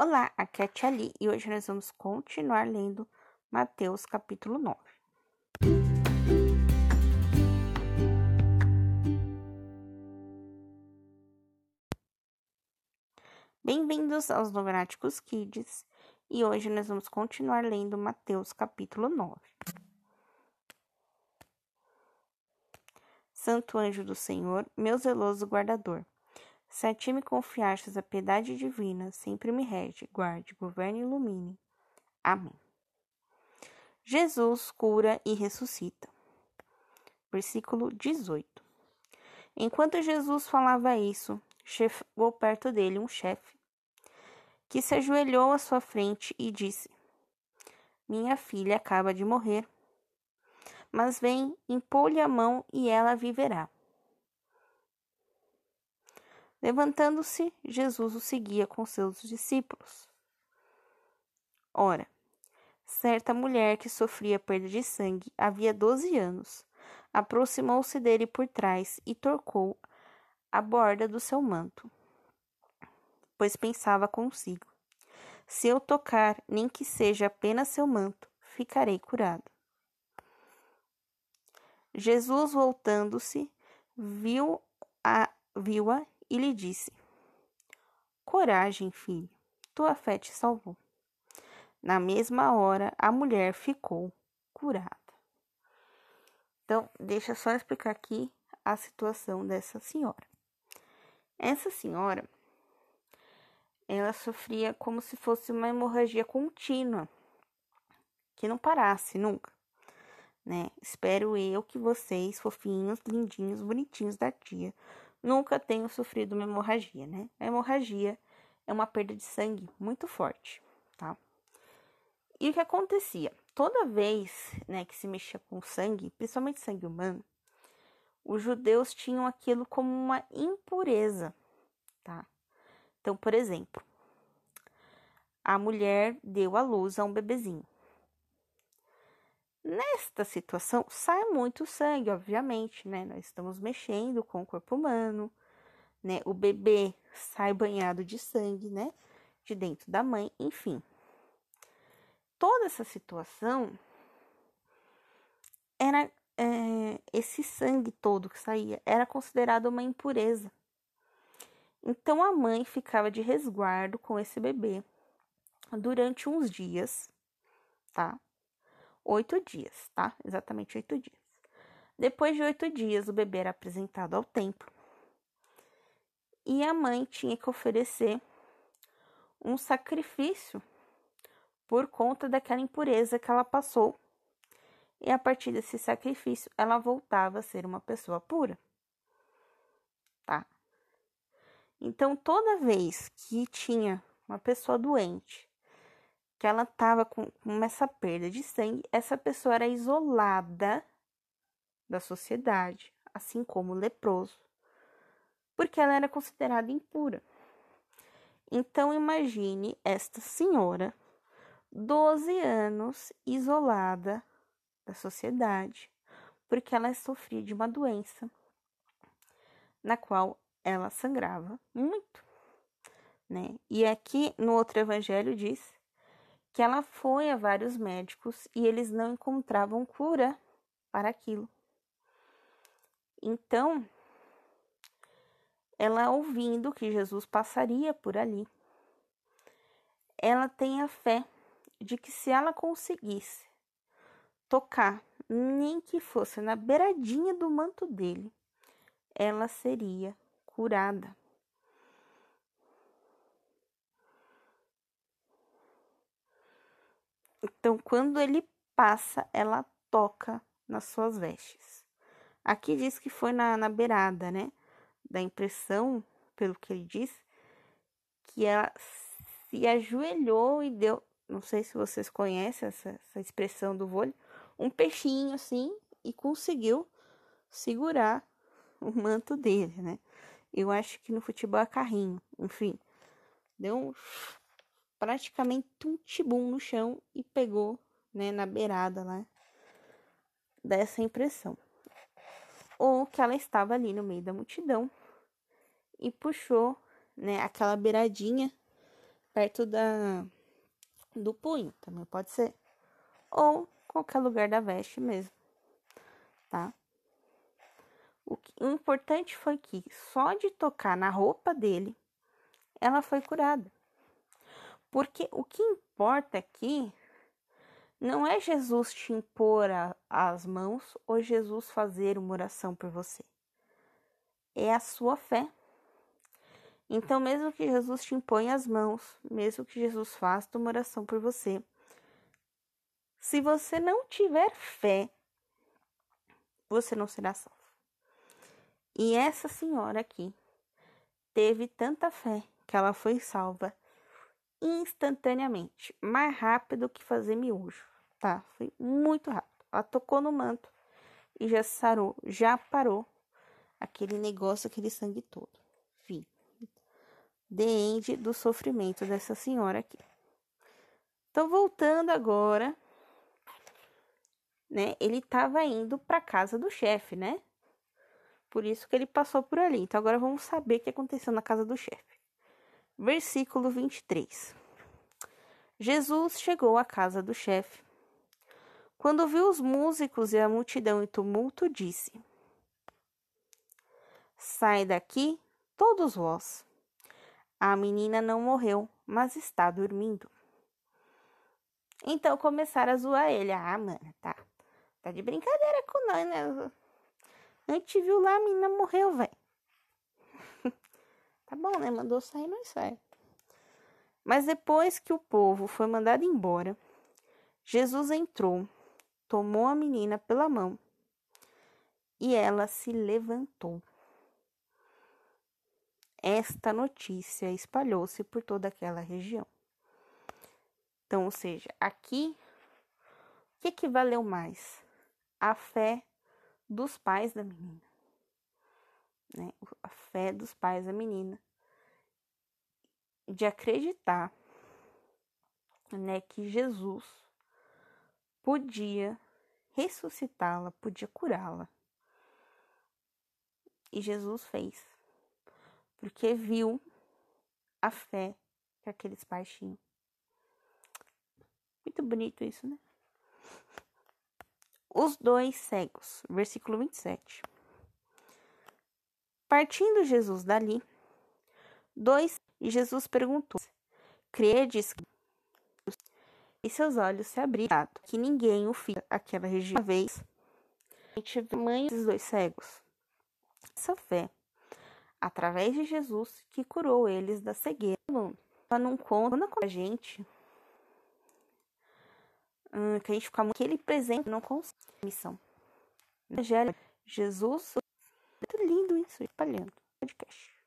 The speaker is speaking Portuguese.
Olá, aqui é a Tia e hoje nós vamos continuar lendo Mateus capítulo 9. Bem-vindos aos Novenáticos Kids e hoje nós vamos continuar lendo Mateus capítulo 9. Santo anjo do Senhor, meu zeloso guardador, se a ti me confiastes a piedade divina, sempre me rege, guarde, governe e ilumine. Amém. Jesus cura e ressuscita. Versículo 18. Enquanto Jesus falava isso, chegou perto dele um chefe, que se ajoelhou à sua frente e disse: Minha filha acaba de morrer, mas vem, impô-lhe a mão e ela viverá. Levantando-se, Jesus o seguia com seus discípulos. Ora, certa mulher que sofria perda de sangue havia doze anos aproximou-se dele por trás e tocou a borda do seu manto, pois pensava consigo: se eu tocar, nem que seja apenas seu manto, ficarei curado. Jesus, voltando-se, viu-a viu e lhe disse: Coragem, filho, tua fé te salvou. Na mesma hora, a mulher ficou curada. Então, deixa só explicar aqui a situação dessa senhora. Essa senhora, ela sofria como se fosse uma hemorragia contínua, que não parasse nunca, né? Espero eu que vocês, fofinhos, lindinhos, bonitinhos da tia, nunca tenham sofrido uma hemorragia, né? A hemorragia é uma perda de sangue muito forte, tá? E o que acontecia? Toda vez né, que se mexia com sangue, principalmente sangue humano, os judeus tinham aquilo como uma impureza, tá? Então, por exemplo, a mulher deu à luz a um bebezinho. Nesta situação, sai muito sangue, obviamente, né? Nós estamos mexendo com o corpo humano, né? O bebê sai banhado de sangue, né? De dentro da mãe, enfim. Toda essa situação era é, esse sangue todo que saía era considerado uma impureza. Então a mãe ficava de resguardo com esse bebê durante uns dias, tá? Oito dias, tá? Exatamente oito dias. Depois de oito dias, o bebê era apresentado ao templo e a mãe tinha que oferecer um sacrifício por conta daquela impureza que ela passou. E a partir desse sacrifício, ela voltava a ser uma pessoa pura. Tá? Então, toda vez que tinha uma pessoa doente que ela estava com, com essa perda de sangue, essa pessoa era isolada da sociedade, assim como o leproso, porque ela era considerada impura. Então imagine esta senhora, 12 anos isolada da sociedade, porque ela sofria de uma doença na qual ela sangrava muito, né? E aqui no outro evangelho diz que ela foi a vários médicos e eles não encontravam cura para aquilo. Então, ela ouvindo que Jesus passaria por ali, ela tem a fé de que se ela conseguisse tocar, nem que fosse na beiradinha do manto dele, ela seria curada. Então, quando ele passa, ela toca nas suas vestes. Aqui diz que foi na, na beirada, né? Da impressão, pelo que ele diz, que ela se ajoelhou e deu. Não sei se vocês conhecem essa, essa expressão do vôlei, um peixinho assim e conseguiu segurar o manto dele, né? Eu acho que no futebol é carrinho, enfim. Deu um praticamente um tibum no chão e pegou, né, na beirada lá dessa impressão. Ou que ela estava ali no meio da multidão e puxou, né, aquela beiradinha perto da do punho, também pode ser. Ou qualquer lugar da veste mesmo, tá? O importante foi que só de tocar na roupa dele, ela foi curada. Porque o que importa aqui não é Jesus te impor a, as mãos ou Jesus fazer uma oração por você. É a sua fé. Então, mesmo que Jesus te imponha as mãos, mesmo que Jesus faça uma oração por você, se você não tiver fé, você não será salvo. E essa senhora aqui teve tanta fé que ela foi salva instantaneamente, mais rápido que fazer miojo, tá? Foi muito rápido. Ela tocou no manto e já sarou, já parou aquele negócio, aquele sangue todo. Fim. The do sofrimento dessa senhora aqui. Então, voltando agora, né? Ele estava indo para casa do chefe, né? Por isso que ele passou por ali. Então, agora vamos saber o que aconteceu na casa do chefe. Versículo 23. Jesus chegou à casa do chefe. Quando viu os músicos e a multidão em tumulto, disse: Sai daqui, todos vós. A menina não morreu, mas está dormindo. Então começaram a zoar ele. Ah, mano, tá. Tá de brincadeira com nós, né? A gente viu lá, a menina morreu, velho. Tá bom, né? Mandou sair, nós sai. Mas depois que o povo foi mandado embora, Jesus entrou, tomou a menina pela mão e ela se levantou. Esta notícia espalhou-se por toda aquela região. Então, ou seja, aqui, o que, que valeu mais? A fé dos pais da menina né, a fé dos pais da menina, de acreditar, né, que Jesus podia ressuscitá-la, podia curá-la. E Jesus fez, porque viu a fé que aqueles pais tinham. Muito bonito isso, né? Os dois cegos, versículo 27. Partindo Jesus dali, dois, e Jesus perguntou: Credes e seus olhos se abriram, que ninguém o fia aquela região. Uma vez, mãe dos dois cegos. Essa fé, através de Jesus, que curou eles da cegueira. Ela não conta com a gente, hum, que a gente fica muito aquele presente não consegue missão. Evangelho, Jesus muito lindo isso, espalhando podcast.